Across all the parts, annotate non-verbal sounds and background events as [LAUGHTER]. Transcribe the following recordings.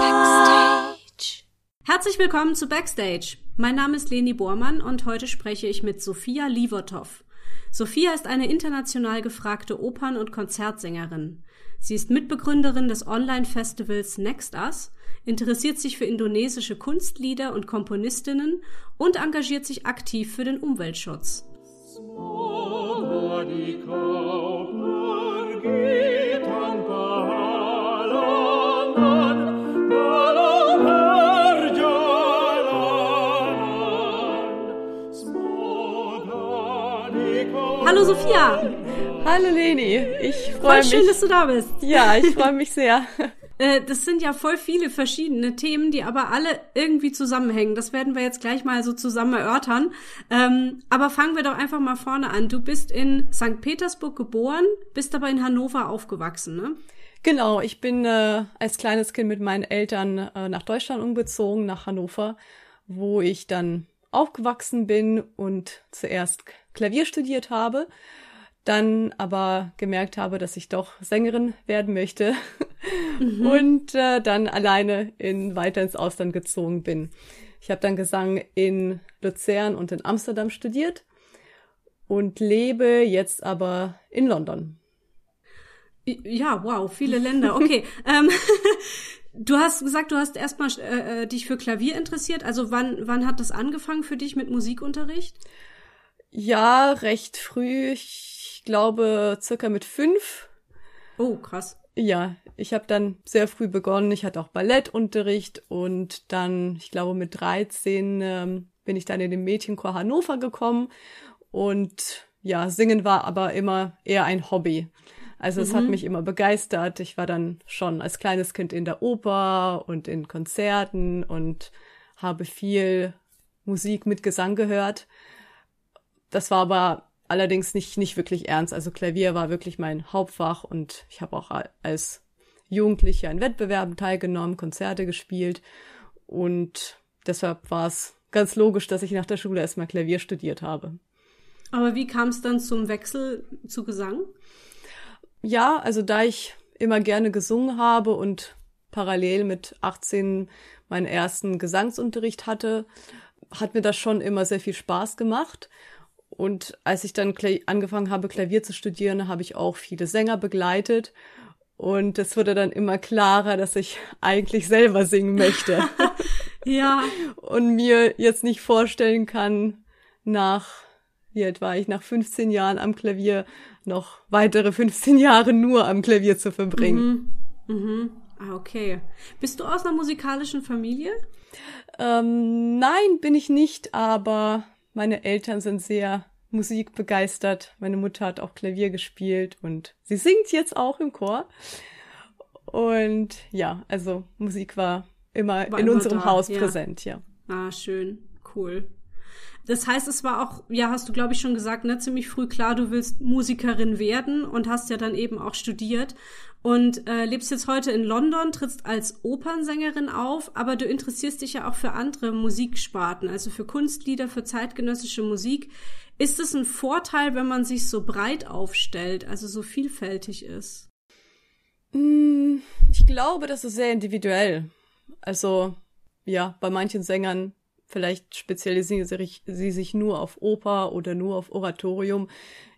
Backstage. Herzlich willkommen zu Backstage. Mein Name ist Leni Bormann und heute spreche ich mit Sophia Livertov. Sophia ist eine international gefragte Opern- und Konzertsängerin. Sie ist Mitbegründerin des Online-Festivals Next Us, interessiert sich für indonesische Kunstlieder und Komponistinnen und engagiert sich aktiv für den Umweltschutz. Hallo Sophia! Hallo Leni, ich freue mich. schön, dass du da bist. Ja, ich freue mich sehr. Äh, das sind ja voll viele verschiedene Themen, die aber alle irgendwie zusammenhängen. Das werden wir jetzt gleich mal so zusammen erörtern. Ähm, aber fangen wir doch einfach mal vorne an. Du bist in St. Petersburg geboren, bist aber in Hannover aufgewachsen, ne? Genau, ich bin äh, als kleines Kind mit meinen Eltern äh, nach Deutschland umgezogen, nach Hannover, wo ich dann aufgewachsen bin und zuerst Klavier studiert habe dann aber gemerkt habe, dass ich doch Sängerin werden möchte [LAUGHS] mhm. und äh, dann alleine in weiter ins Ausland gezogen bin. Ich habe dann Gesang in Luzern und in Amsterdam studiert und lebe jetzt aber in London. Ja, wow, viele Länder. Okay. [LAUGHS] ähm, [LAUGHS] du hast gesagt, du hast erstmal äh, äh, dich für Klavier interessiert. Also wann, wann hat das angefangen für dich mit Musikunterricht? Ja, recht früh. Ich glaube, circa mit fünf. Oh, krass. Ja, ich habe dann sehr früh begonnen. Ich hatte auch Ballettunterricht und dann, ich glaube, mit 13 ähm, bin ich dann in den Mädchenchor Hannover gekommen und ja, singen war aber immer eher ein Hobby. Also es mhm. hat mich immer begeistert. Ich war dann schon als kleines Kind in der Oper und in Konzerten und habe viel Musik mit Gesang gehört. Das war aber allerdings nicht, nicht wirklich ernst. Also Klavier war wirklich mein Hauptfach und ich habe auch als Jugendliche an Wettbewerben teilgenommen, Konzerte gespielt und deshalb war es ganz logisch, dass ich nach der Schule erstmal Klavier studiert habe. Aber wie kam es dann zum Wechsel zu Gesang? Ja, also da ich immer gerne gesungen habe und parallel mit 18 meinen ersten Gesangsunterricht hatte, hat mir das schon immer sehr viel Spaß gemacht. Und als ich dann angefangen habe, Klavier zu studieren, habe ich auch viele Sänger begleitet. Und es wurde dann immer klarer, dass ich eigentlich selber singen möchte. [LAUGHS] ja. Und mir jetzt nicht vorstellen kann, nach, wie alt war ich, nach 15 Jahren am Klavier noch weitere 15 Jahre nur am Klavier zu verbringen. Mhm. Mhm. Ah, okay. Bist du aus einer musikalischen Familie? Ähm, nein, bin ich nicht, aber meine Eltern sind sehr musikbegeistert. Meine Mutter hat auch Klavier gespielt und sie singt jetzt auch im Chor. Und ja, also Musik war immer war in immer unserem da, Haus ja. präsent, ja. Ah, schön, cool. Das heißt, es war auch, ja, hast du, glaube ich, schon gesagt, ne, ziemlich früh klar, du willst Musikerin werden und hast ja dann eben auch studiert und äh, lebst jetzt heute in London, trittst als Opernsängerin auf, aber du interessierst dich ja auch für andere Musiksparten, also für Kunstlieder, für zeitgenössische Musik. Ist es ein Vorteil, wenn man sich so breit aufstellt, also so vielfältig ist? Hm, ich glaube, das ist sehr individuell. Also, ja, bei manchen Sängern vielleicht spezialisieren sie sich nur auf Oper oder nur auf Oratorium.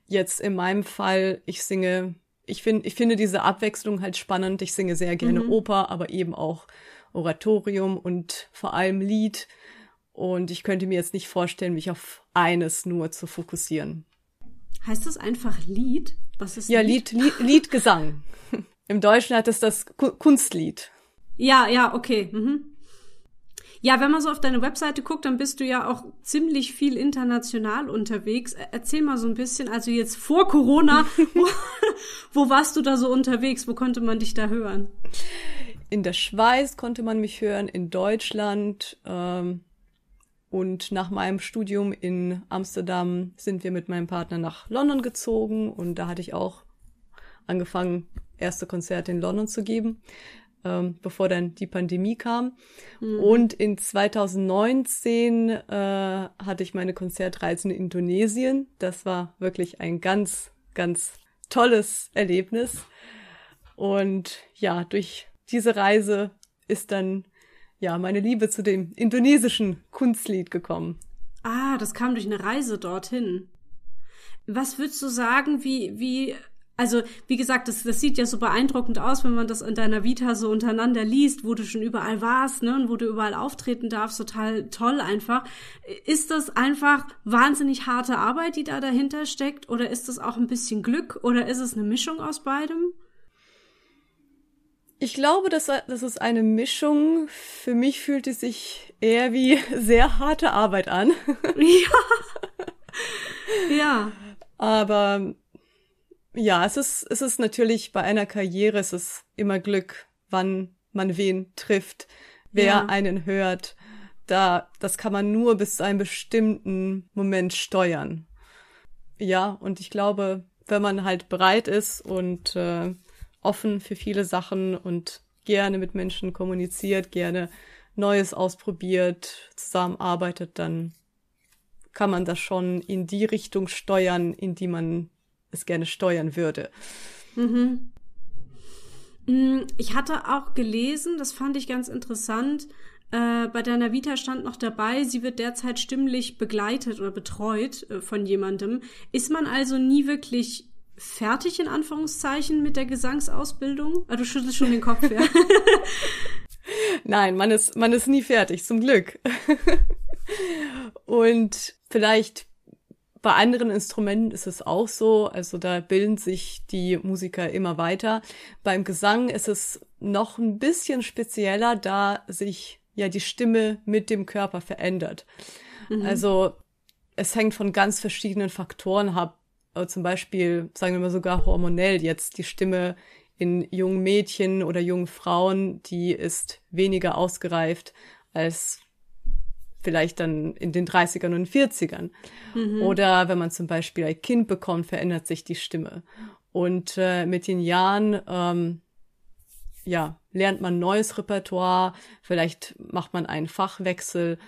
Jetzt in meinem Fall, ich singe ich finde, ich finde diese Abwechslung halt spannend. Ich singe sehr gerne mhm. Oper, aber eben auch Oratorium und vor allem Lied. Und ich könnte mir jetzt nicht vorstellen, mich auf eines nur zu fokussieren. Heißt das einfach Lied? Was ist Ja, Lied, Lied, Liedgesang. [LAUGHS] Im Deutschen hat es das Kunstlied. Ja, ja, okay. Mhm. Ja, wenn man so auf deine Webseite guckt, dann bist du ja auch ziemlich viel international unterwegs. Erzähl mal so ein bisschen, also jetzt vor Corona, [LAUGHS] wo, wo warst du da so unterwegs? Wo konnte man dich da hören? In der Schweiz konnte man mich hören, in Deutschland. Ähm, und nach meinem Studium in Amsterdam sind wir mit meinem Partner nach London gezogen und da hatte ich auch angefangen, erste Konzerte in London zu geben ähm, bevor dann die Pandemie kam. Mhm. Und in 2019 äh, hatte ich meine Konzertreise in Indonesien. Das war wirklich ein ganz, ganz tolles Erlebnis. Und ja, durch diese Reise ist dann ja meine Liebe zu dem indonesischen Kunstlied gekommen. Ah, das kam durch eine Reise dorthin. Was würdest du sagen, wie, wie, also, wie gesagt, das, das sieht ja so beeindruckend aus, wenn man das in deiner Vita so untereinander liest, wo du schon überall warst, ne, und wo du überall auftreten darfst, total toll einfach. Ist das einfach wahnsinnig harte Arbeit, die da dahinter steckt, oder ist das auch ein bisschen Glück, oder ist es eine Mischung aus beidem? Ich glaube, das, das ist eine Mischung. Für mich fühlt es sich eher wie [LAUGHS] sehr harte Arbeit an. Ja. [LAUGHS] ja. Aber ja, es ist, es ist natürlich bei einer Karriere, es ist immer Glück, wann man wen trifft, wer ja. einen hört. Da, das kann man nur bis zu einem bestimmten Moment steuern. Ja, und ich glaube, wenn man halt bereit ist und äh, offen für viele Sachen und gerne mit Menschen kommuniziert, gerne Neues ausprobiert, zusammenarbeitet, dann kann man das schon in die Richtung steuern, in die man es gerne steuern würde. Mhm. Mm, ich hatte auch gelesen, das fand ich ganz interessant, äh, bei deiner Vita stand noch dabei, sie wird derzeit stimmlich begleitet oder betreut äh, von jemandem. Ist man also nie wirklich fertig in Anführungszeichen mit der Gesangsausbildung? Ah, du schüttelst schon den Kopf, ja. [LAUGHS] Nein, man ist, man ist nie fertig, zum Glück. [LAUGHS] Und vielleicht bei anderen Instrumenten ist es auch so, also da bilden sich die Musiker immer weiter. Beim Gesang ist es noch ein bisschen spezieller, da sich ja die Stimme mit dem Körper verändert. Mhm. Also es hängt von ganz verschiedenen Faktoren ab, äh, zum Beispiel, sagen wir mal sogar hormonell jetzt, die Stimme in jungen Mädchen oder jungen Frauen, die ist weniger ausgereift als vielleicht dann in den 30ern und 40ern. Mhm. Oder wenn man zum Beispiel ein Kind bekommt, verändert sich die Stimme. Und äh, mit den Jahren, ähm, ja, lernt man neues Repertoire, vielleicht macht man einen Fachwechsel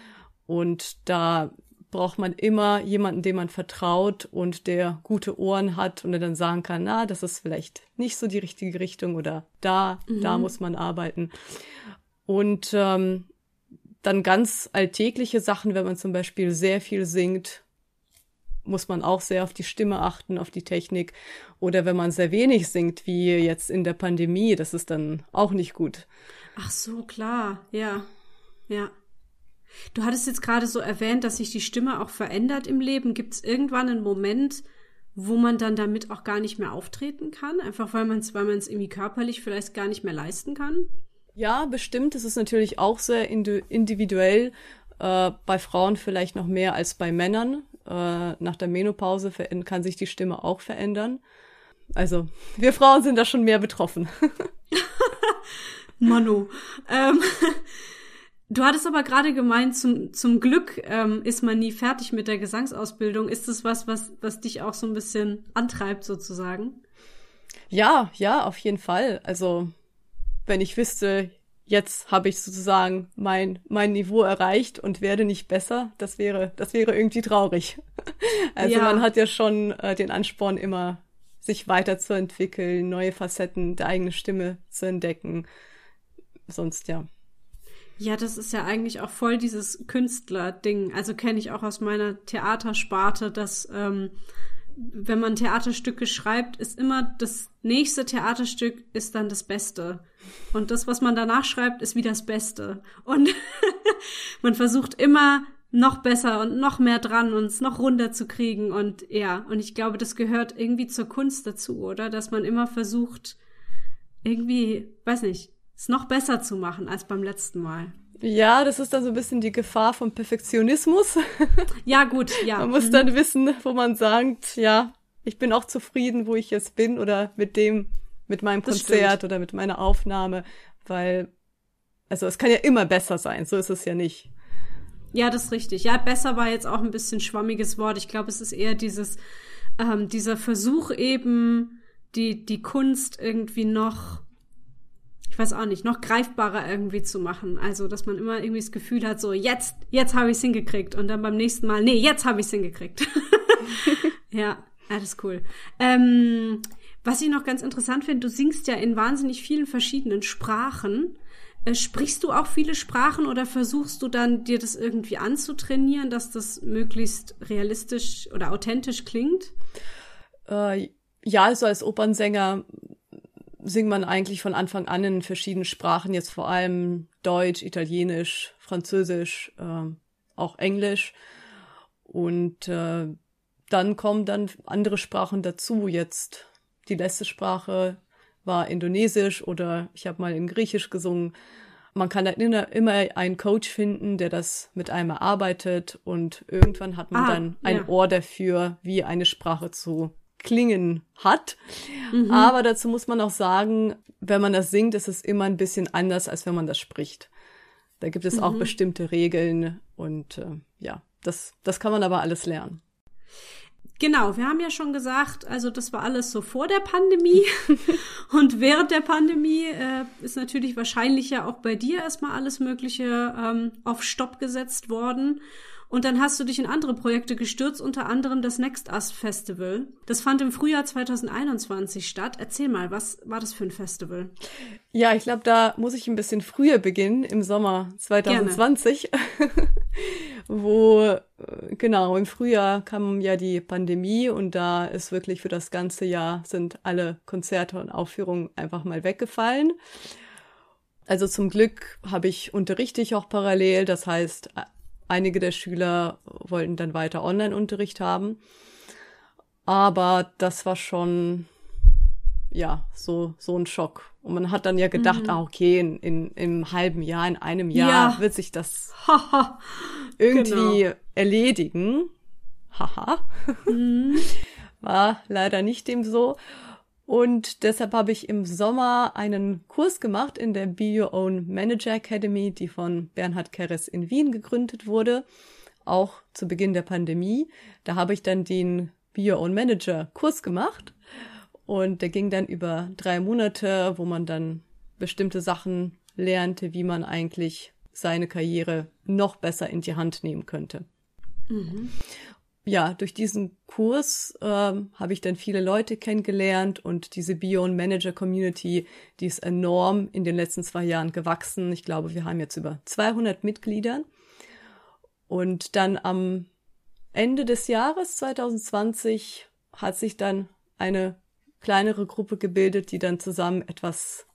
und da braucht man immer jemanden, dem man vertraut und der gute Ohren hat und der dann sagen kann, na, das ist vielleicht nicht so die richtige Richtung oder da, mhm. da muss man arbeiten. Und ähm, dann ganz alltägliche Sachen, wenn man zum Beispiel sehr viel singt, muss man auch sehr auf die Stimme achten, auf die Technik. Oder wenn man sehr wenig singt, wie jetzt in der Pandemie, das ist dann auch nicht gut. Ach so, klar, ja, ja. Du hattest jetzt gerade so erwähnt, dass sich die Stimme auch verändert im Leben. Gibt es irgendwann einen Moment, wo man dann damit auch gar nicht mehr auftreten kann? Einfach weil man es weil irgendwie körperlich vielleicht gar nicht mehr leisten kann? Ja, bestimmt. Es ist natürlich auch sehr individuell. Äh, bei Frauen vielleicht noch mehr als bei Männern. Äh, nach der Menopause kann sich die Stimme auch verändern. Also, wir Frauen sind da schon mehr betroffen. [LAUGHS] Manu. Ähm, Du hattest aber gerade gemeint, zum, zum Glück ähm, ist man nie fertig mit der Gesangsausbildung. Ist das was, was, was dich auch so ein bisschen antreibt, sozusagen? Ja, ja, auf jeden Fall. Also, wenn ich wüsste, jetzt habe ich sozusagen mein, mein Niveau erreicht und werde nicht besser, das wäre, das wäre irgendwie traurig. [LAUGHS] Also ja. man hat ja schon äh, den Ansporn, immer sich weiterzuentwickeln, neue Facetten der eigenen Stimme zu entdecken. Sonst ja. Ja, das ist ja eigentlich auch voll dieses Künstler-Ding. Also kenne ich auch aus meiner Theatersparte, dass ähm, wenn man Theaterstücke schreibt, ist immer das nächste Theaterstück ist dann das Beste. Und das, was man danach schreibt, ist wie das Beste. Und [LAUGHS] man versucht immer noch besser und noch mehr dran, uns noch runter zu kriegen. Und ja, und ich glaube, das gehört irgendwie zur Kunst dazu, oder? Dass man immer versucht, irgendwie, weiß nicht, es noch besser zu machen als beim letzten Mal. Ja, das ist dann so ein bisschen die Gefahr vom Perfektionismus. [LAUGHS] Ja, gut, ja. Man muss mhm. dann wissen, wo man sagt, ja, ich bin auch zufrieden, wo ich jetzt bin oder mit dem, mit meinem Konzert oder mit meiner Aufnahme, weil, also es kann ja immer besser sein, so ist es ja nicht. Ja, das ist richtig. Ja, besser war jetzt auch ein bisschen schwammiges Wort. Ich glaube, es ist eher dieses, ähm, dieser Versuch eben, die, die Kunst irgendwie noch ich weiß auch nicht, noch greifbarer irgendwie zu machen. Also, dass man immer irgendwie das Gefühl hat, so jetzt, jetzt habe ich es hingekriegt und dann beim nächsten Mal, nee, jetzt habe ich es hingekriegt. [LAUGHS] ja, alles cool. Ähm, Was ich noch ganz interessant finde, du singst ja in wahnsinnig vielen verschiedenen Sprachen. Äh, sprichst du auch viele Sprachen oder versuchst du dann, dir das irgendwie anzutrainieren, dass das möglichst realistisch oder authentisch klingt? Äh, ja, also als Opernsänger singt man eigentlich von Anfang an in verschiedenen Sprachen, jetzt vor allem Deutsch, Italienisch, Französisch, äh, auch Englisch. Und äh, dann kommen dann andere Sprachen dazu. Jetzt die letzte Sprache war Indonesisch oder ich habe mal in Griechisch gesungen. Man kann dann immer einen Coach finden, der das mit einem erarbeitet und irgendwann hat man ah, dann ein ja. Ohr dafür, wie eine Sprache zu klingen hat. Mhm. Aber dazu muss man auch sagen, wenn man das singt, ist es immer ein bisschen anders, als wenn man das spricht. Da gibt es mhm. auch bestimmte Regeln und äh, ja, das, das kann man aber alles lernen. Genau, wir haben ja schon gesagt, also das war alles so vor der Pandemie [LAUGHS] und während der Pandemie äh, ist natürlich wahrscheinlich ja auch bei dir erstmal alles Mögliche ähm, auf Stopp gesetzt worden. Und dann hast du dich in andere Projekte gestürzt, unter anderem das Next Us Festival. Das fand im Frühjahr 2021 statt. Erzähl mal, was war das für ein Festival? Ja, ich glaube, da muss ich ein bisschen früher beginnen, im Sommer 2020, [LAUGHS] wo äh, genau im Frühjahr kam ja die Pandemie und da ist wirklich für das ganze Jahr sind alle Konzerte und Aufführungen einfach mal weggefallen. Also zum Glück habe ich unterrichte ich auch parallel, das heißt Einige der Schüler wollten dann weiter Online-Unterricht haben. Aber das war schon, ja, so, so ein Schock. Und man hat dann ja gedacht, mhm. ah, okay, in, in, im halben Jahr, in einem Jahr ja. wird sich das [LAUGHS] irgendwie genau. erledigen. Haha. mhm. War leider nicht dem so. Und deshalb habe ich im Sommer einen Kurs gemacht in der Be Your Own Manager Academy, die von Bernhard Keres in Wien gegründet wurde, auch zu Beginn der Pandemie. Da habe ich dann den Be Your Own Manager Kurs gemacht und der ging dann über drei Monate, wo man dann bestimmte Sachen lernte, wie man eigentlich seine Karriere noch besser in die Hand nehmen könnte. Mhm ja, durch diesen Kurs ähm, habe ich dann viele Leute kennengelernt und diese Bion Manager Community, die ist enorm in den letzten zwei Jahren gewachsen. Ich glaube, wir haben jetzt über 200 Mitglieder. Und dann am Ende des Jahres 2020 hat sich dann eine kleinere Gruppe gebildet, die dann zusammen etwas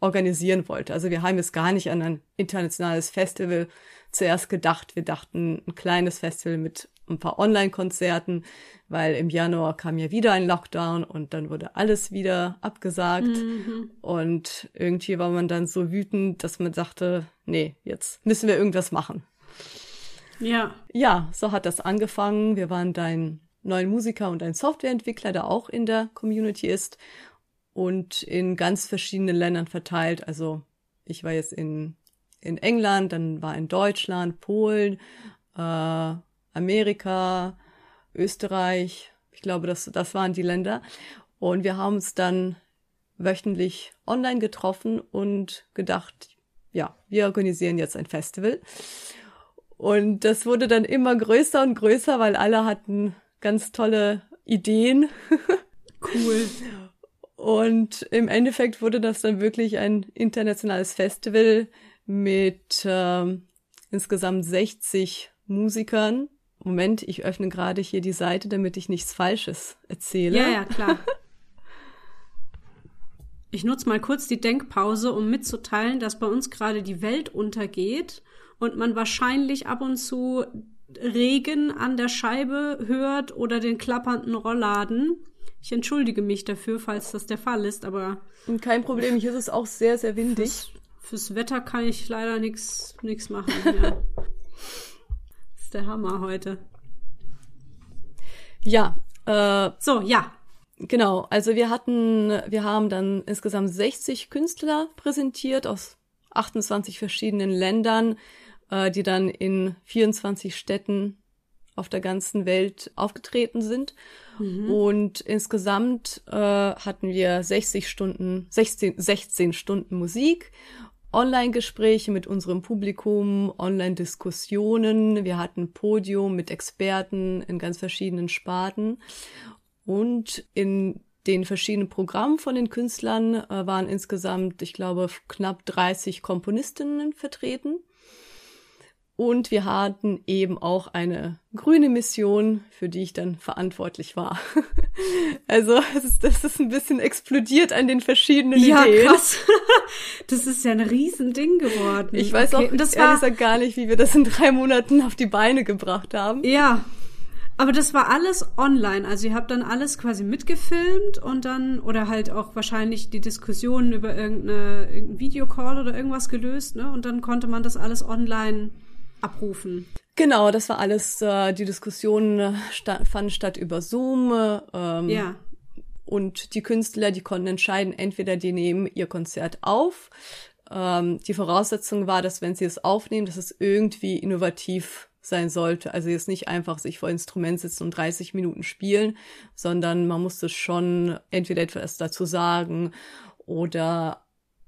organisieren wollte. Also wir haben jetzt gar nicht an ein internationales Festival zuerst gedacht. Wir dachten ein kleines Festival mit ein paar Online-Konzerten, weil im Januar kam ja wieder ein Lockdown und dann wurde alles wieder abgesagt. Mhm. Und irgendwie war man dann so wütend, dass man sagte, nee, jetzt müssen wir irgendwas machen. Ja. Ja, so hat das angefangen. Wir waren dein neuen Musiker und ein Softwareentwickler, der auch in der Community ist und in ganz verschiedenen Ländern verteilt. Also ich war jetzt in, in England, dann war in Deutschland, Polen, äh, Amerika, Österreich. Ich glaube, das, das waren die Länder. Und wir haben uns dann wöchentlich online getroffen und gedacht, ja, wir organisieren jetzt ein Festival. Und das wurde dann immer größer und größer, weil alle hatten ganz tolle Ideen. Cool. Und im Endeffekt wurde das dann wirklich ein internationales Festival mit äh, insgesamt 60 Musikern Moment, ich öffne gerade hier die Seite, damit ich nichts Falsches erzähle. Ja, ja, klar. Ich nutze mal kurz die Denkpause, um mitzuteilen, dass bei uns gerade die Welt untergeht und man wahrscheinlich ab und zu Regen an der Scheibe hört oder den klappernden Rollladen. Ich entschuldige mich dafür, falls das der Fall ist, aber. Kein Problem, hier ist es auch sehr, sehr windig. Fürs, fürs Wetter kann ich leider nichts machen. Ja. [LAUGHS] der Hammer heute. Ja, äh, so, ja. Genau, also wir hatten, wir haben dann insgesamt 60 Künstler präsentiert aus 28 verschiedenen Ländern, äh, die dann in 24 Städten auf der ganzen Welt aufgetreten sind. Mhm. Und insgesamt äh, hatten wir 60 Stunden, 16, 16 Stunden Musik Online-Gespräche mit unserem Publikum, Online-Diskussionen. Wir hatten Podium mit Experten in ganz verschiedenen Sparten. Und in den verschiedenen Programmen von den Künstlern äh, waren insgesamt, ich glaube, knapp 30 Komponistinnen vertreten. Und wir hatten eben auch eine grüne Mission, für die ich dann verantwortlich war. [LAUGHS] also ist, das ist ein bisschen explodiert an den verschiedenen ja, Ideen. Ja, krass. [LAUGHS] Das ist ja ein Riesending geworden. Ich weiß okay. auch das ehrlich gesagt gar nicht, wie wir das in drei Monaten auf die Beine gebracht haben. Ja, aber das war alles online. Also ihr habt dann alles quasi mitgefilmt und dann, oder halt auch wahrscheinlich die Diskussionen über irgendeine, irgendein Videocall oder irgendwas gelöst, ne? Und dann konnte man das alles online abrufen. Genau, das war alles, äh, die Diskussionen äh, sta fanden statt über Zoom. Ähm, ja. Und die Künstler, die konnten entscheiden, entweder die nehmen ihr Konzert auf. Ähm, die Voraussetzung war, dass wenn sie es aufnehmen, dass es irgendwie innovativ sein sollte. Also jetzt nicht einfach sich vor Instrument sitzen und 30 Minuten spielen, sondern man musste schon entweder etwas dazu sagen oder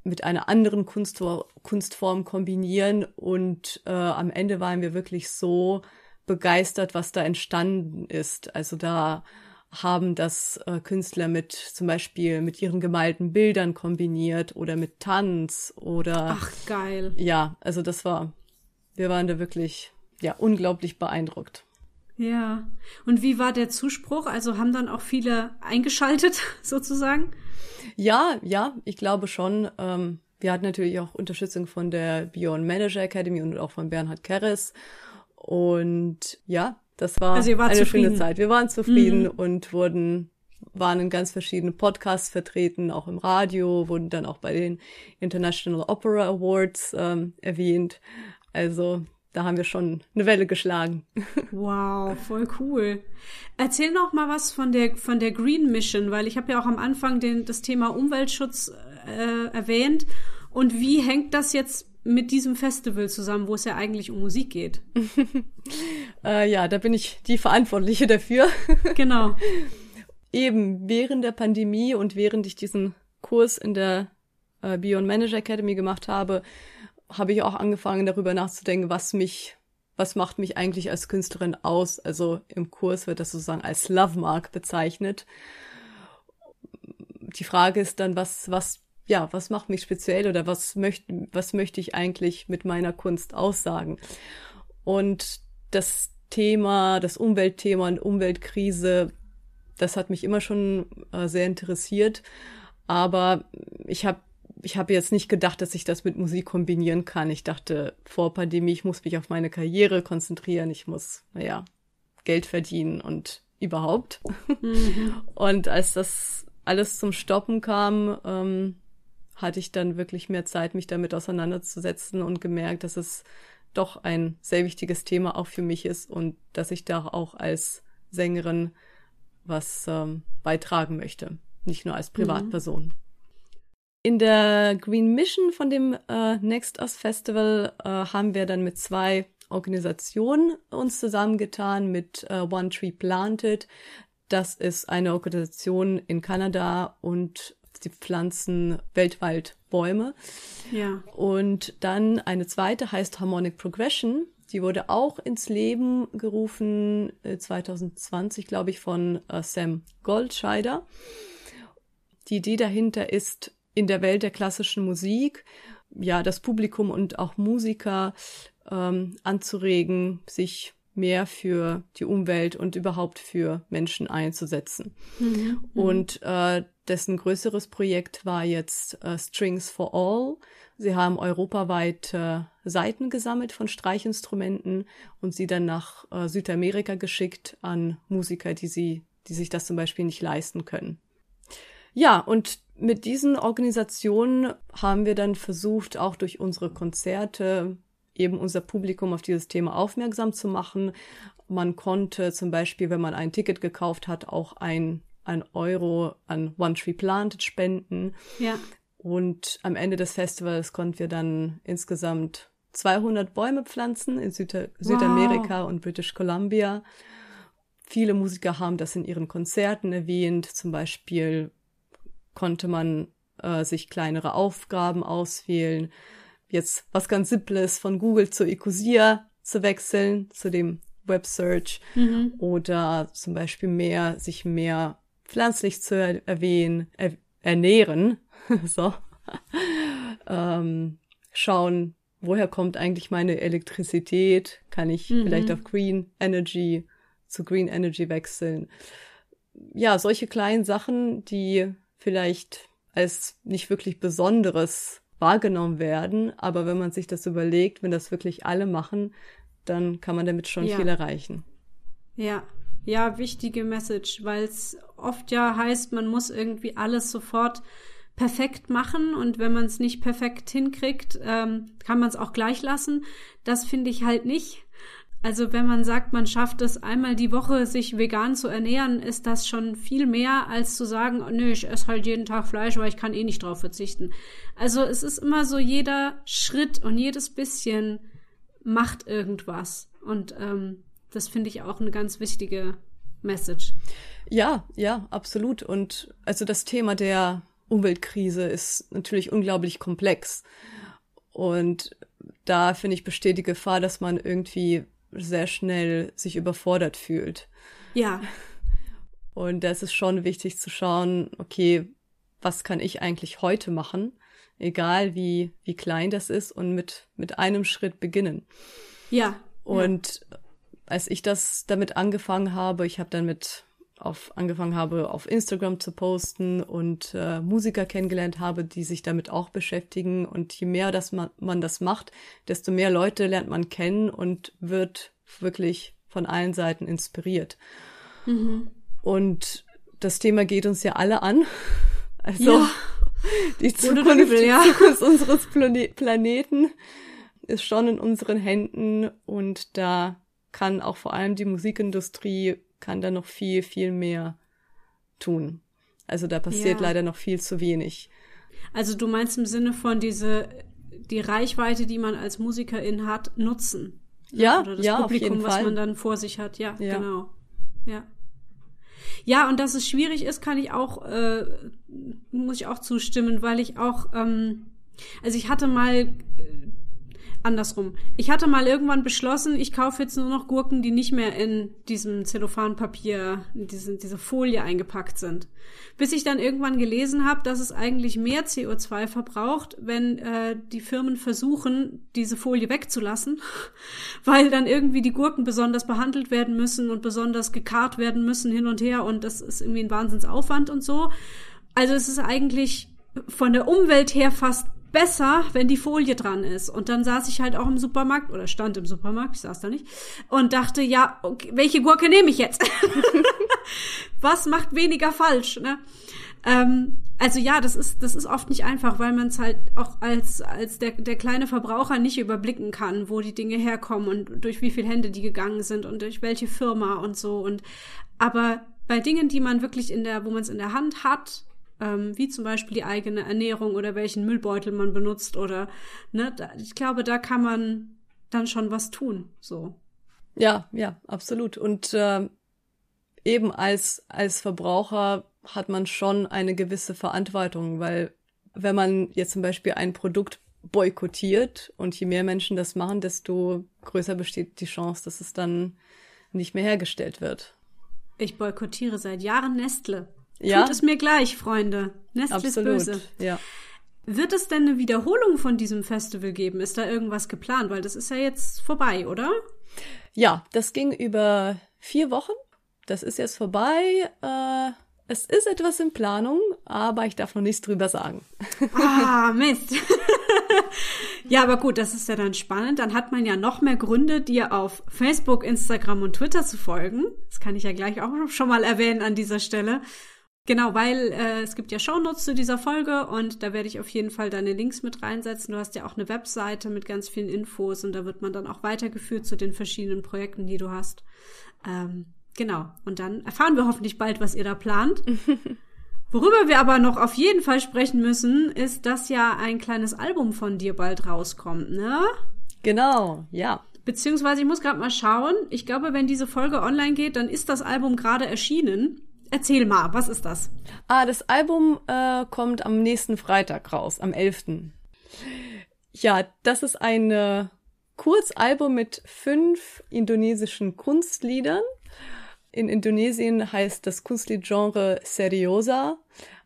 mit einer anderen Kunstform, Kunstform kombinieren. Und äh, am Ende waren wir wirklich so begeistert, was da entstanden ist. Also da haben das äh, Künstler mit zum Beispiel mit ihren gemalten Bildern kombiniert oder mit Tanz oder ach geil ja also das war wir waren da wirklich ja unglaublich beeindruckt ja und wie war der Zuspruch also haben dann auch viele eingeschaltet [LAUGHS] sozusagen ja, ja, ich glaube schon. Ähm, wir hatten natürlich auch Unterstützung von der Beyond Manager Academy und auch von Bernhard Keres. Und ja, das war also eine zufrieden. schöne Zeit. Wir waren zufrieden mhm. und wurden waren in ganz verschiedenen Podcasts vertreten, auch im Radio, wurden dann auch bei den International Opera Awards ähm, erwähnt. Also da haben wir schon eine Welle geschlagen. [LAUGHS] Wow, voll cool. Erzähl noch mal was von der von der Green Mission, weil ich habe ja auch am Anfang den, das Thema Umweltschutz äh, erwähnt. Und wie hängt das jetzt mit diesem Festival zusammen, wo es ja eigentlich um Musik geht? [LAUGHS] äh, ja, da bin ich die Verantwortliche dafür. [LAUGHS] Genau. Eben während der Pandemie und während ich diesen Kurs in der äh, Beyond Manager Academy gemacht habe, habe ich auch angefangen, darüber nachzudenken, was mich, was macht mich eigentlich als Künstlerin aus. Also im Kurs wird das sozusagen als Love Mark bezeichnet. Die Frage ist dann, was, was, ja, was macht mich speziell oder was möchte, was möchte ich eigentlich mit meiner Kunst aussagen? Und das Thema, das Umweltthema und Umweltkrise, das hat mich immer schon äh, sehr interessiert. Aber ich habe ich habe jetzt nicht gedacht, dass ich das mit Musik kombinieren kann. Ich dachte vor Pandemie, ich muss mich auf meine Karriere konzentrieren, ich muss, naja, Geld verdienen und überhaupt. Mhm. [LAUGHS] Und als das alles zum Stoppen kam, ähm, hatte ich dann wirklich mehr Zeit, mich damit auseinanderzusetzen und gemerkt, dass es doch ein sehr wichtiges Thema auch für mich ist und dass ich da auch als Sängerin was ähm, beitragen möchte, nicht nur als mhm. Privatperson. Mhm. In der Green Mission von dem äh, Next Us Festival äh, haben wir dann mit zwei Organisationen uns zusammengetan, mit äh, One Tree Planted. Das ist eine Organisation in Kanada und sie pflanzen weltweit Bäume. Ja. Und dann eine zweite heißt Harmonic Progression. Die wurde auch ins Leben gerufen äh, 2020, glaube ich, von äh, Sam Goldscheider. Die Idee dahinter ist, in der Welt der klassischen Musik, ja, das Publikum und auch Musiker ähm, anzuregen, sich mehr für die Umwelt und überhaupt für Menschen einzusetzen. Mhm. Und äh, dessen größeres Projekt war jetzt äh, Strings for All. Sie haben europaweit äh, Seiten gesammelt von Streichinstrumenten und sie dann nach äh, Südamerika geschickt an Musiker, die sie, die sich das zum Beispiel nicht leisten können. Ja, und mit diesen Organisationen haben wir dann versucht, auch durch unsere Konzerte eben unser Publikum auf dieses Thema aufmerksam zu machen. Man konnte zum Beispiel, wenn man ein Ticket gekauft hat, auch ein, ein Euro an One Tree Planted spenden. Ja. Und am Ende des Festivals konnten wir dann insgesamt 200 Bäume pflanzen in Süd Südamerika wow. und British Columbia. Viele Musiker haben das in ihren Konzerten erwähnt, zum Beispiel konnte man äh, sich kleinere Aufgaben auswählen. Jetzt was ganz Simples von Google zu Ecosia zu wechseln, zu dem Web Search mhm. oder zum Beispiel mehr, sich mehr pflanzlich zu erwähnen, er, ernähren, [LAUGHS] so, ähm, schauen, woher kommt eigentlich meine Elektrizität, kann ich mhm. vielleicht auf Green Energy zu Green Energy wechseln. Ja, solche kleinen Sachen, die vielleicht als nicht wirklich Besonderes wahrgenommen werden, aber wenn man sich das überlegt, wenn das wirklich alle machen, dann kann man damit schon ja. viel erreichen. Ja, ja, wichtige Message, weil es oft ja heißt, man muss irgendwie alles sofort perfekt machen und wenn man es nicht perfekt hinkriegt, ähm, kann man es auch gleich lassen. Das finde ich halt nicht. Also wenn man sagt, man schafft es einmal die Woche, sich vegan zu ernähren, ist das schon viel mehr, als zu sagen, nö, ich esse halt jeden Tag Fleisch, weil ich kann eh nicht drauf verzichten. Also es ist immer so, jeder Schritt und jedes bisschen macht irgendwas. Und ähm, das finde ich auch eine ganz wichtige Message. Ja, ja, absolut. Und also das Thema der Umweltkrise ist natürlich unglaublich komplex. Und da finde ich besteht die Gefahr, dass man irgendwie sehr schnell sich überfordert fühlt. Ja. Und da ist es schon wichtig zu schauen, okay, was kann ich eigentlich heute machen? Egal wie, wie klein das ist und mit, mit einem Schritt beginnen. Ja. Und ja. als ich das damit angefangen habe, ich habe dann mit auf angefangen habe, auf Instagram zu posten und äh, Musiker kennengelernt habe, die sich damit auch beschäftigen. Und je mehr dass man, man das macht, desto mehr Leute lernt man kennen und wird wirklich von allen Seiten inspiriert. Mhm. Und das Thema geht uns ja alle an. [LAUGHS] Also ja. [LAUGHS] die Zukunft, übel, ja. die Zukunft unseres Plane Planeten ist schon in unseren Händen und da kann auch vor allem die Musikindustrie kann da noch viel, viel mehr tun. Also da passiert ja. leider noch viel zu wenig. Also du meinst im Sinne von diese, die Reichweite, die man als Musikerin hat, nutzen. Ne? Ja, Oder das ja, Publikum, was Fall. man dann vor sich hat. Ja, ja, genau. Ja. Ja, und dass es schwierig ist, kann ich auch, äh, muss ich auch zustimmen, weil ich auch, ähm, also ich hatte mal andersrum. Ich hatte mal irgendwann beschlossen, ich kaufe jetzt nur noch Gurken, die nicht mehr in diesem Zellophanpapier, in diese, diese Folie eingepackt sind. Bis ich dann irgendwann gelesen habe, dass es eigentlich mehr CO2 verbraucht, wenn äh, die Firmen versuchen, diese Folie wegzulassen, [LAUGHS] weil dann irgendwie die Gurken besonders behandelt werden müssen und besonders gekarrt werden müssen hin und her und das ist irgendwie ein Wahnsinnsaufwand und so. Also es ist eigentlich von der Umwelt her fast besser, wenn die Folie dran ist. Und dann saß ich halt auch im Supermarkt oder stand im Supermarkt, ich saß da nicht, und dachte, ja, okay, welche Gurke nehme ich jetzt? [LAUGHS] Was macht weniger falsch, ne? Ähm, also ja, das ist, das ist oft nicht einfach, weil man es halt auch als, als der, der kleine Verbraucher nicht überblicken kann, wo die Dinge herkommen und durch wie viele Hände die gegangen sind und durch welche Firma und so. Und aber bei Dingen, die man wirklich in der, wo man es in der Hand hat, ähm, wie zum Beispiel die eigene Ernährung oder welchen Müllbeutel man benutzt oder ne, da, ich glaube, da kann man dann schon was tun. So. Ja, ja, absolut. Und äh, eben als als Verbraucher hat man schon eine gewisse Verantwortung, weil wenn man jetzt zum Beispiel ein Produkt boykottiert und je mehr Menschen das machen, desto größer besteht die Chance, dass es dann nicht mehr hergestellt wird. Ich boykottiere seit Jahren Nestle. Ja? Tut es mir gleich, Freunde. Nestle ist böse. Ja. Wird es denn eine Wiederholung von diesem Festival geben? Ist da irgendwas geplant? Weil das ist ja jetzt vorbei, oder? Ja, das ging über vier Wochen. Das ist jetzt vorbei. Äh, es ist etwas in Planung, aber ich darf noch nichts drüber sagen. Ah, [LAUGHS] Mist. [LAUGHS] ja, aber gut, das ist ja dann spannend. Dann hat man ja noch mehr Gründe, dir auf Facebook, Instagram und Twitter zu folgen. Das kann ich ja gleich auch schon mal erwähnen an dieser Stelle. Genau, weil äh, es gibt ja Shownotes zu dieser Folge und da werde ich auf jeden Fall deine Links mit reinsetzen. Du hast ja auch eine Webseite mit ganz vielen Infos und da wird man dann auch weitergeführt zu den verschiedenen Projekten, die du hast. Ähm, genau, und dann erfahren wir hoffentlich bald, was ihr da plant. [LAUGHS] Worüber wir aber noch auf jeden Fall sprechen müssen, ist, dass ja ein kleines Album von dir bald rauskommt, ne? Genau, ja. Beziehungsweise ich muss gerade mal schauen. Ich glaube, wenn diese Folge online geht, dann ist das Album gerade erschienen. Erzähl mal, was ist das? Ah, das Album äh, kommt am nächsten Freitag raus, am 11. Ja, das ist ein äh, Kurzalbum mit fünf indonesischen Kunstliedern. In Indonesien heißt das Kunstliedgenre Seriosa.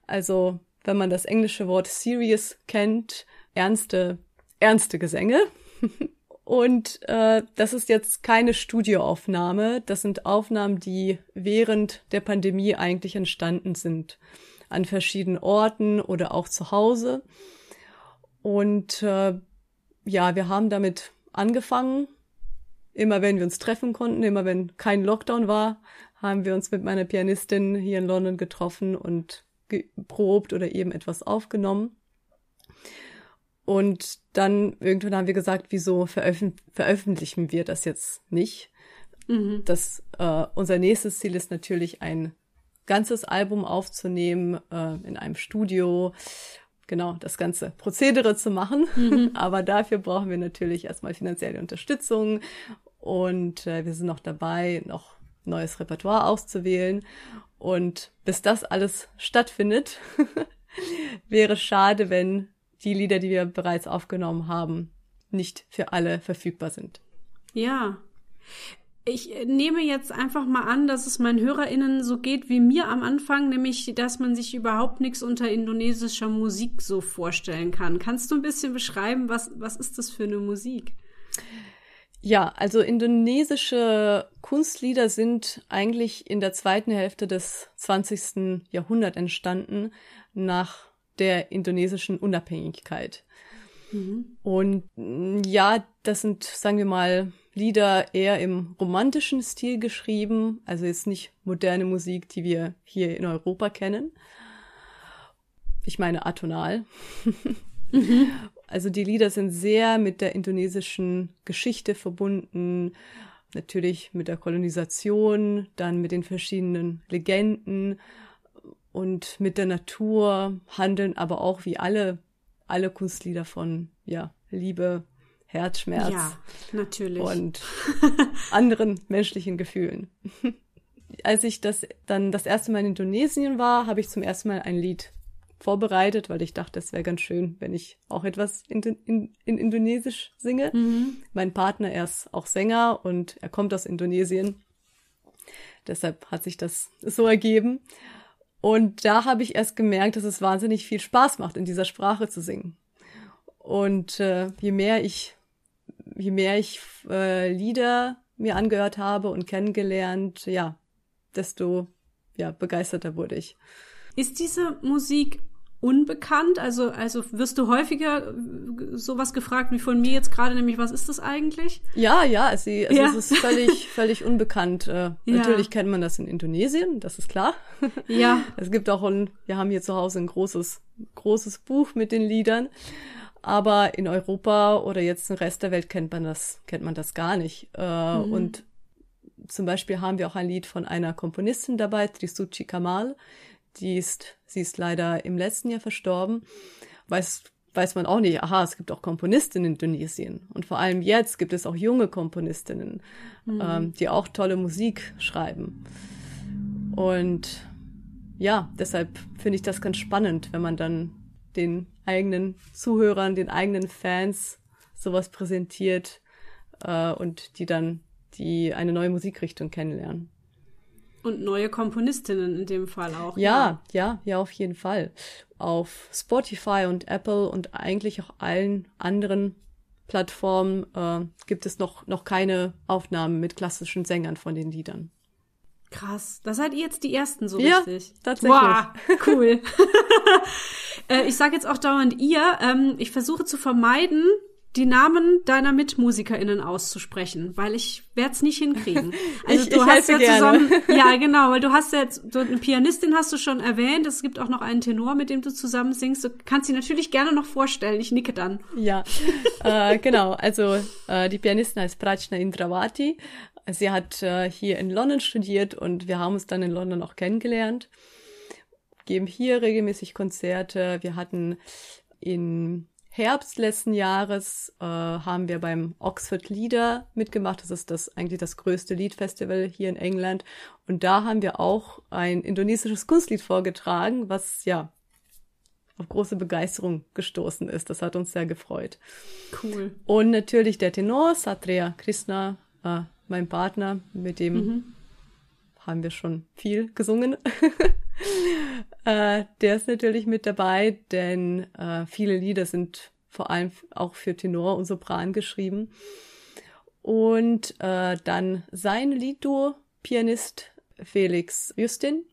Also, wenn man das englische Wort serious kennt, ernste, ernste Gesänge. [LAUGHS] Und äh, das ist jetzt keine Studioaufnahme. Das sind Aufnahmen, die während der Pandemie eigentlich entstanden sind. An verschiedenen Orten oder auch zu Hause. Und äh, ja, wir haben damit angefangen. Immer wenn wir uns treffen konnten, immer wenn kein Lockdown war, haben wir uns mit meiner Pianistin hier in London getroffen und geprobt oder eben etwas aufgenommen. Und dann irgendwann haben wir gesagt, wieso veröf veröffentlichen wir das jetzt nicht? Mhm. Das, äh, unser nächstes Ziel ist natürlich ein ganzes Album aufzunehmen äh, in einem Studio, genau das ganze Prozedere zu machen. Mhm. [LAUGHS] Aber dafür brauchen wir natürlich erstmal finanzielle Unterstützung und äh, wir sind noch dabei, noch neues Repertoire auszuwählen. Und bis das alles stattfindet, [LAUGHS] wäre schade, wenn die Lieder, die wir bereits aufgenommen haben, nicht für alle verfügbar sind. Ja. Ich nehme jetzt einfach mal an, dass es meinen HörerInnen so geht wie mir am Anfang, nämlich, dass man sich überhaupt nichts unter indonesischer Musik so vorstellen kann. Kannst du ein bisschen beschreiben, was, was ist das für eine Musik? Ja, also indonesische Kunstlieder sind eigentlich in der zweiten Hälfte des 20. Jahrhunderts entstanden, nach der indonesischen Unabhängigkeit. Mhm. Und mm, ja, das sind, sagen wir mal, Lieder eher im romantischen Stil geschrieben, also jetzt nicht moderne Musik, die wir hier in Europa kennen. Ich meine atonal. [LAUGHS] mhm. Also die Lieder sind sehr mit der indonesischen Geschichte verbunden, natürlich mit der Kolonisation, dann mit den verschiedenen Legenden und mit der Natur handeln aber auch wie alle, alle Kunstlieder von, ja, Liebe, Herzschmerz. Ja, natürlich. Und [LAUGHS] anderen menschlichen Gefühlen. Als ich das dann das erste Mal in Indonesien war, habe ich zum ersten Mal ein Lied vorbereitet, weil ich dachte, es wäre ganz schön, wenn ich auch etwas in, in, in Indonesisch singe. Mhm. Mein Partner, er ist auch Sänger und er kommt aus Indonesien. Deshalb hat sich das so ergeben. Und da habe ich erst gemerkt, dass es wahnsinnig viel Spaß macht, in dieser Sprache zu singen. Und äh, je mehr ich, je mehr ich äh, Lieder mir angehört habe und kennengelernt, ja, desto ja begeisterter wurde ich. Ist diese Musik unbekannt? Also, also wirst du häufiger äh, sowas gefragt wie von mir jetzt gerade, nämlich was ist das eigentlich? Ja, ja, also, also ja. es ist völlig, [LAUGHS] völlig unbekannt. Äh, ja. Natürlich kennt man das in Indonesien, das ist klar. Ja. [LAUGHS] Es gibt auch ein, wir haben hier zu Hause ein großes, großes Buch mit den Liedern. Aber in Europa oder jetzt im Rest der Welt kennt man das, kennt man das gar nicht. Äh, mhm. Und zum Beispiel haben wir auch ein Lied von einer Komponistin dabei, Trisuchi Kamal, die ist, sie ist leider im letzten Jahr verstorben. Weiß, weiß man auch nicht, aha, es gibt auch Komponistinnen in Indonesien. Und vor allem jetzt gibt es auch junge Komponistinnen, mhm. ähm, die auch tolle Musik schreiben. Und ja, deshalb finde ich das ganz spannend, wenn man dann den eigenen Zuhörern, den eigenen Fans sowas präsentiert äh, und die dann die eine neue Musikrichtung kennenlernen. Und neue Komponistinnen in dem Fall auch. Ja, ja, ja, ja, auf jeden Fall. Auf Spotify und Apple und eigentlich auch allen anderen Plattformen äh, gibt es noch, noch keine Aufnahmen mit klassischen Sängern von den Liedern. Krass. Das seid ihr jetzt die ersten so ja, richtig. Tatsächlich. Wow, cool. [LAUGHS] äh, ich sage jetzt auch dauernd ihr. Ähm, ich versuche zu vermeiden, die Namen deiner MitmusikerInnen auszusprechen, weil ich werde es nicht hinkriegen. [LAUGHS] Also ich, du ich hast ja gerne. zusammen, [LAUGHS] ja genau, weil du hast ja jetzt, du, eine Pianistin hast du schon erwähnt, es gibt auch noch einen Tenor, mit dem du zusammen singst. Du kannst sie natürlich gerne noch vorstellen, ich nicke dann. Ja, [LAUGHS] äh, genau, also äh, die Pianistin heißt Prachna Indravati. Sie hat äh, hier in London studiert und wir haben uns dann in London auch kennengelernt. Geben hier regelmäßig Konzerte. Wir hatten in Herbst letzten Jahres äh, haben wir beim Oxford Leader mitgemacht. Das ist das eigentlich das größte Liedfestival hier in England. Und da haben wir auch ein indonesisches Kunstlied vorgetragen, was ja auf große Begeisterung gestoßen ist. Das hat uns sehr gefreut. Cool. Und natürlich der Tenor, Satria Krishna, äh, mein Partner, mit dem mhm. haben wir schon viel gesungen. [LAUGHS] äh, der ist natürlich mit dabei, denn äh, viele Lieder sind vor allem auch für Tenor und Sopran geschrieben. Und äh, dann sein Liedduo, Pianist Felix Justin.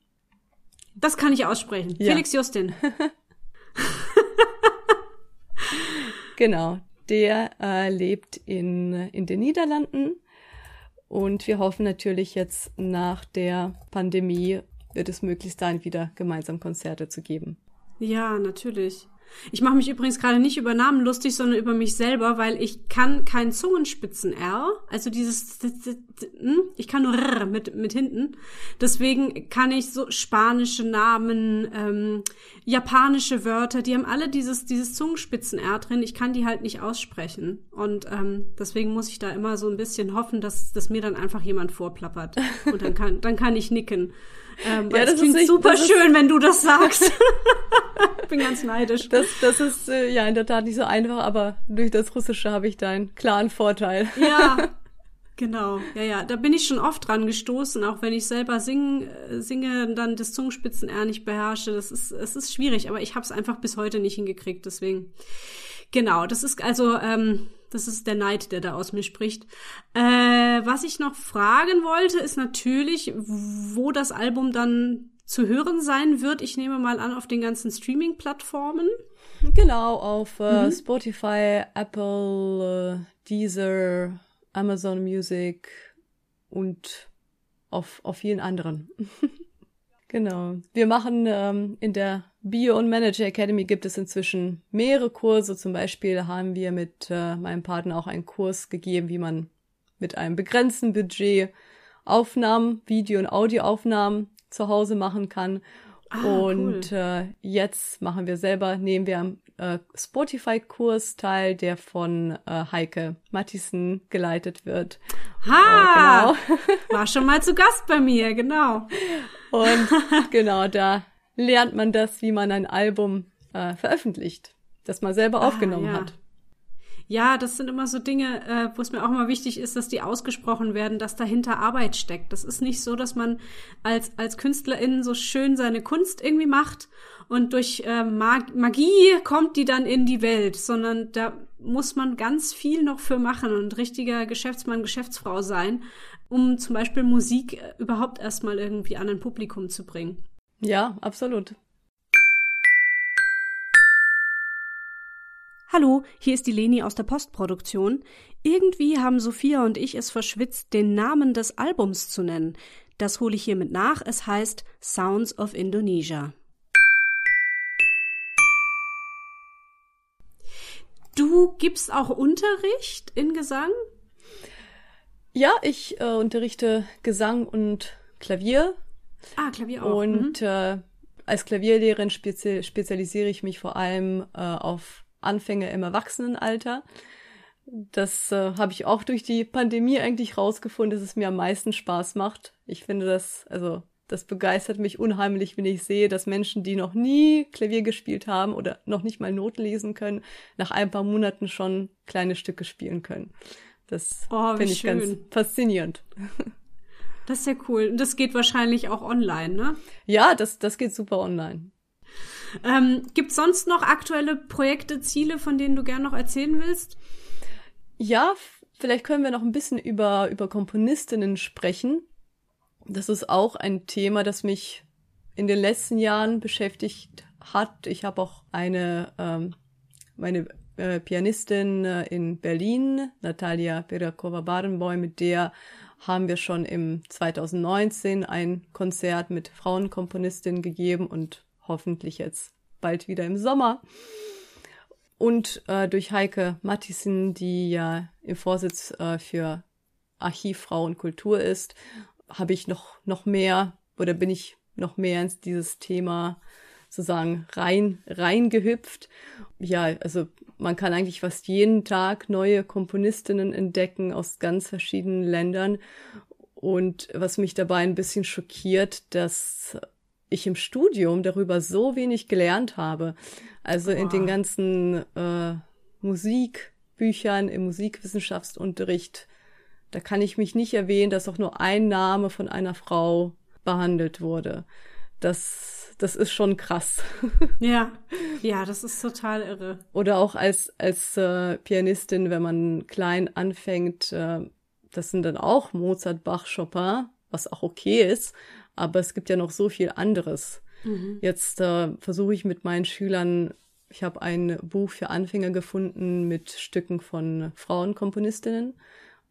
Das kann ich aussprechen. Ja. Felix Justin. [LAUGHS] genau, der äh, lebt in, in den Niederlanden und wir hoffen natürlich jetzt nach der Pandemie wird es möglich sein, wieder gemeinsam Konzerte zu geben. Ja, natürlich. Ich mache mich übrigens gerade nicht über Namen lustig, sondern über mich selber, weil ich kann kein Zungenspitzen-R, also dieses, hm, ich kann nur R mit, mit hinten. Deswegen kann ich so spanische Namen, ähm, japanische Wörter, die haben alle dieses, dieses Zungenspitzen-R drin. Ich kann die halt nicht aussprechen. Und ähm, deswegen muss ich da immer so ein bisschen hoffen, dass, dass mir dann einfach jemand vorplappert. Und dann kann, dann kann ich nicken. Ähm, ja, das klingt ist super schön, wenn du das sagst. [LAUGHS] bin ganz neidisch. Das, das ist äh, ja in der Tat nicht so einfach, aber durch das Russische habe ich da einen klaren Vorteil. Ja, [LAUGHS] genau. Ja, ja. Da bin ich schon oft dran gestoßen, auch wenn ich selber sing, äh, singe, dann das Zungenspitzen-R nicht beherrsche. Das ist, es ist schwierig, aber ich habe es einfach bis heute nicht hingekriegt, deswegen. Genau, das ist also, ähm, das ist der Neid, der da aus mir spricht. Äh, was ich noch fragen wollte, ist natürlich, wo das Album dann zu hören sein wird. Ich nehme mal an, auf den ganzen Streaming-Plattformen. Genau, auf äh, mhm. Spotify, Apple, äh, Deezer, Amazon Music und auf, auf vielen anderen. [LAUGHS] genau. Wir machen ähm, in der Bio- und Manager Academy gibt es inzwischen mehrere Kurse. Zum Beispiel haben wir mit äh, meinem Partner auch einen Kurs gegeben, wie man mit einem begrenzten Budget Aufnahmen, Video- und Audioaufnahmen zu Hause machen kann. Ah, und cool. äh, jetzt machen wir selber, nehmen wir am äh, Spotify-Kurs teil, der von äh, Heike Mattison geleitet wird. Ha! Oh, genau. [LAUGHS] War schon mal zu Gast bei mir, genau. Und genau, da lernt man das, wie man ein Album äh, veröffentlicht, das man selber ah, aufgenommen ja. hat. Ja, das sind immer so Dinge, äh, wo es mir auch immer wichtig ist, dass die ausgesprochen werden, dass dahinter Arbeit steckt. Das ist nicht so, dass man als, als Künstlerin so schön seine Kunst irgendwie macht und durch äh, Mag Magie kommt die dann in die Welt, sondern da muss man ganz viel noch für machen und richtiger Geschäftsmann, Geschäftsfrau sein, um zum Beispiel Musik äh, überhaupt erstmal irgendwie an ein Publikum zu bringen. Ja, absolut. Hallo, hier ist die Leni aus der Postproduktion. Irgendwie haben Sophia und ich es verschwitzt, den Namen des Albums zu nennen. Das hole ich hiermit nach. Es heißt Sounds of Indonesia. Du gibst auch Unterricht in Gesang? Ja, ich äh, unterrichte Gesang und Klavier. Ah, Klavier auch. Und mhm. äh, als Klavierlehrerin spezi spezialisiere ich mich vor allem äh, auf Anfänge im Erwachsenenalter. Das äh, habe ich auch durch die Pandemie eigentlich rausgefunden, dass es mir am meisten Spaß macht. Ich finde das, also das begeistert mich unheimlich, wenn ich sehe, dass Menschen, die noch nie Klavier gespielt haben oder noch nicht mal Noten lesen können, nach ein paar Monaten schon kleine Stücke spielen können. Das oh, finde ich schön. ganz faszinierend. [LAUGHS] Das ist ja cool. Und das geht wahrscheinlich auch online, ne? Ja, das, das geht super online. Ähm, Gibt es sonst noch aktuelle Projekte, Ziele, von denen du gern noch erzählen willst? Ja, vielleicht können wir noch ein bisschen über, über Komponistinnen sprechen. Das ist auch ein Thema, das mich in den letzten Jahren beschäftigt hat. Ich habe auch eine, ähm, meine äh, Pianistin äh, in Berlin, Natalia Pirakova-Barenboy, mit der haben wir schon im 2019 ein Konzert mit Frauenkomponistinnen gegeben und hoffentlich jetzt bald wieder im Sommer. Und äh, durch Heike Mattissen, die ja im Vorsitz äh, für Archiv Frau und Kultur ist, habe ich noch, noch mehr oder bin ich noch mehr ins dieses Thema sozusagen rein, reingehüpft. Ja, also man kann eigentlich fast jeden Tag neue Komponistinnen entdecken aus ganz verschiedenen Ländern. Und was mich dabei ein bisschen schockiert, dass ich im Studium darüber so wenig gelernt habe. Also in den ganzen äh, Musikbüchern, im Musikwissenschaftsunterricht, da kann ich mich nicht erwähnen, dass auch nur ein Name von einer Frau behandelt wurde. Das, das ist schon krass. [LAUGHS] Ja, ja, das ist total irre. Oder auch als, als äh, Pianistin, wenn man klein anfängt, äh, das sind dann auch Mozart, Bach, Chopin, was auch okay ist, aber es gibt ja noch so viel anderes. Mhm. Jetzt äh, versuche ich mit meinen Schülern, ich habe ein Buch für Anfänger gefunden mit Stücken von Frauenkomponistinnen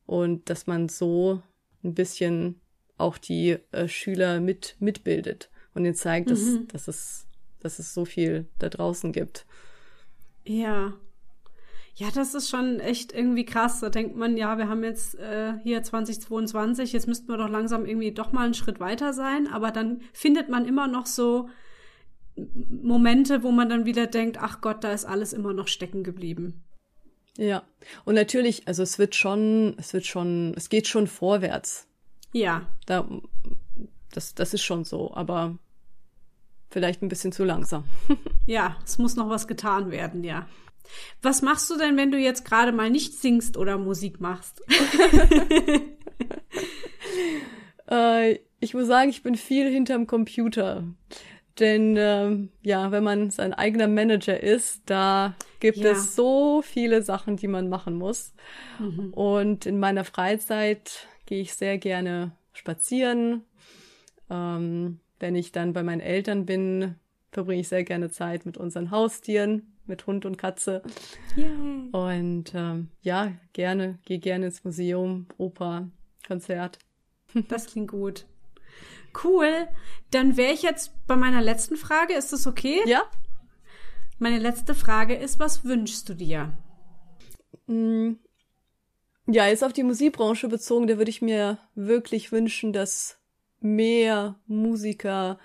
und dass man so ein bisschen auch die äh, Schüler mit mitbildet und ihnen zeigt, dass, mhm. dass, es, dass es so viel da draußen gibt. Ja, ja, das ist schon echt irgendwie krass. Da denkt man, ja, wir haben jetzt äh, hier 2022, jetzt müssten wir doch langsam irgendwie doch mal einen Schritt weiter sein. Aber dann findet man immer noch so Momente, wo man dann wieder denkt, ach Gott, da ist alles immer noch stecken geblieben. Ja, und natürlich, also es wird schon, es wird schon, es geht schon vorwärts. Ja. Da, das, das ist schon so, aber vielleicht ein bisschen zu langsam. [LAUGHS] ja, es muss noch was getan werden, ja. Was machst du denn, wenn du jetzt gerade mal nicht singst oder Musik machst? [LAUGHS] äh, ich muss sagen, ich bin viel hinterm Computer. Denn äh, ja, wenn man sein eigener Manager ist, da gibt ja. es so viele Sachen, die man machen muss. Mhm. Und in meiner Freizeit gehe ich sehr gerne spazieren. Ähm, wenn ich dann bei meinen Eltern bin, verbringe ich sehr gerne Zeit mit unseren Haustieren mit Hund und Katze. Yay. Und ähm, ja, gerne, gehe gerne ins Museum, Oper, Konzert. Das klingt gut. Cool. Dann wäre ich jetzt bei meiner letzten Frage. Ist das okay? Ja. Meine letzte Frage ist, was wünschst du dir? Mm. Ja, jetzt auf die Musikbranche bezogen, da würde ich mir wirklich wünschen, dass mehr Musiker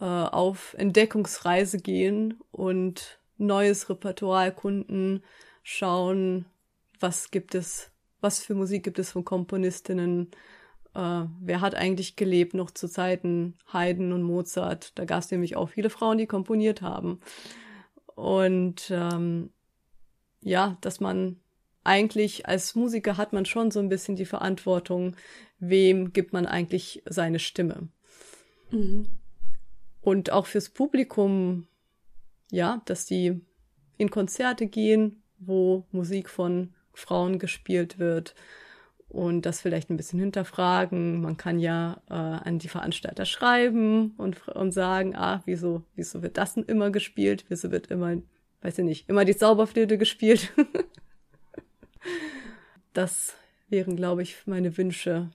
äh, auf Entdeckungsreise gehen und neues Repertoire erkunden, schauen, was gibt es, was für Musik gibt es von Komponistinnen, äh, wer hat eigentlich gelebt noch zu Zeiten Haydn und Mozart. Da gab es nämlich auch viele Frauen, die komponiert haben. Und ähm, ja, dass man eigentlich als Musiker hat man schon so ein bisschen die Verantwortung, wem gibt man eigentlich seine Stimme. Mhm. Und auch fürs Publikum ja, dass die in Konzerte gehen, wo Musik von Frauen gespielt wird und das vielleicht ein bisschen hinterfragen. Man kann ja äh, an die Veranstalter schreiben und, und sagen, ah, wieso, wieso wird das denn immer gespielt? Wieso wird immer, weiß ich nicht, immer die Zauberflöte gespielt? [LAUGHS] das wären, glaube ich, meine Wünsche.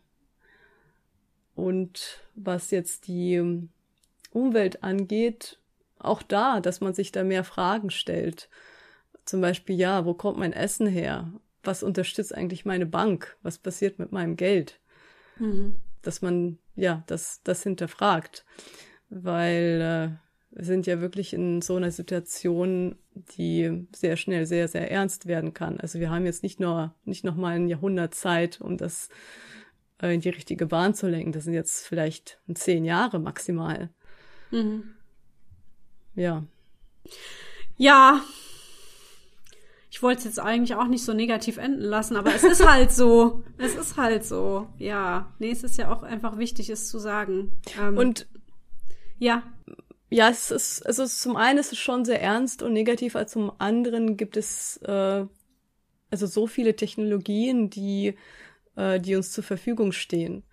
Und was jetzt die Umwelt angeht, auch da, dass man sich da mehr Fragen stellt. Zum Beispiel, ja, wo kommt mein Essen her? Was unterstützt eigentlich meine Bank? Was passiert mit meinem Geld? Mhm. Dass man, ja, das, das hinterfragt. Weil äh, wir sind ja wirklich in so einer Situation, die sehr schnell sehr, sehr ernst werden kann. Also wir haben jetzt nicht nur, nicht noch mal ein Jahrhundert Zeit, um das äh, in die richtige Bahn zu lenken. Das sind jetzt vielleicht zehn Jahre maximal. Mhm. Ja. Ja. Ich wollte es jetzt eigentlich auch nicht so negativ enden lassen, aber es ist [LAUGHS] halt so. Es ist halt so. Ja. Nee, es ist ja auch einfach wichtig, es zu sagen. Ähm, und ja. Ja, es ist, also zum einen ist es schon sehr ernst und negativ, als zum anderen gibt es äh, also so viele Technologien, die, äh, die uns zur Verfügung stehen.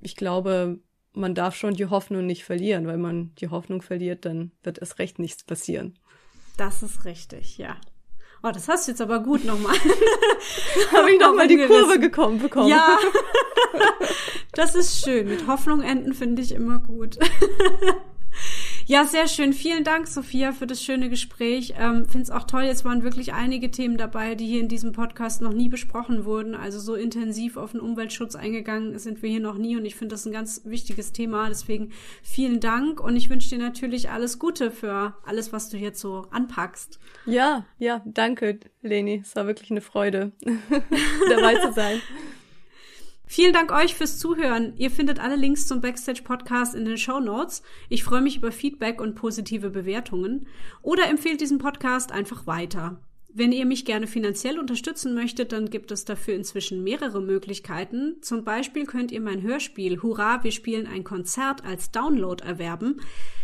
Ich glaube, man darf schon die Hoffnung nicht verlieren, weil man die Hoffnung verliert, dann wird es recht nichts passieren. Das ist richtig, ja. Oh, das hast du jetzt aber gut nochmal. [LAUGHS] [LAUGHS] Habe ich nochmal die Kurve gekommen bekommen. Ja. [LAUGHS] das ist schön. Mit Hoffnung enden finde ich immer gut. Ja, sehr schön. Vielen Dank, Sophia, für das schöne Gespräch. Ähm, Finde es auch toll. Es waren wirklich einige Themen dabei, die hier in diesem Podcast noch nie besprochen wurden. Also so intensiv auf den Umweltschutz eingegangen sind wir hier noch nie. Und ich finde das ein ganz wichtiges Thema. Deswegen vielen Dank. Und ich wünsche dir natürlich alles Gute für alles, was du jetzt so anpackst. Ja, ja, danke, Leni. Es war wirklich eine Freude, [LAUGHS] dabei zu sein. [LAUGHS] Vielen Dank euch fürs Zuhören. Ihr findet alle Links zum Backstage Podcast in den Show Notes. Ich freue mich über Feedback und positive Bewertungen. Oder empfehlt diesen Podcast einfach weiter. Wenn ihr mich gerne finanziell unterstützen möchtet, dann gibt es dafür inzwischen mehrere Möglichkeiten. Zum Beispiel könnt ihr mein Hörspiel Hurra, wir spielen ein Konzert als Download erwerben.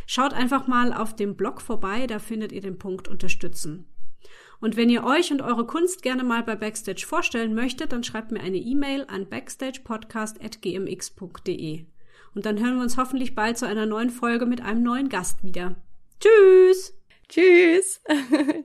Schaut einfach mal auf dem Blog vorbei, da findet ihr den Punkt Unterstützen. Und wenn ihr euch und eure Kunst gerne mal bei Backstage vorstellen möchtet, dann schreibt mir eine E-Mail an backstagepodcast.gmx.de. Und dann hören wir uns hoffentlich bald zu einer neuen Folge mit einem neuen Gast wieder. Tschüss! Tschüss! [LAUGHS]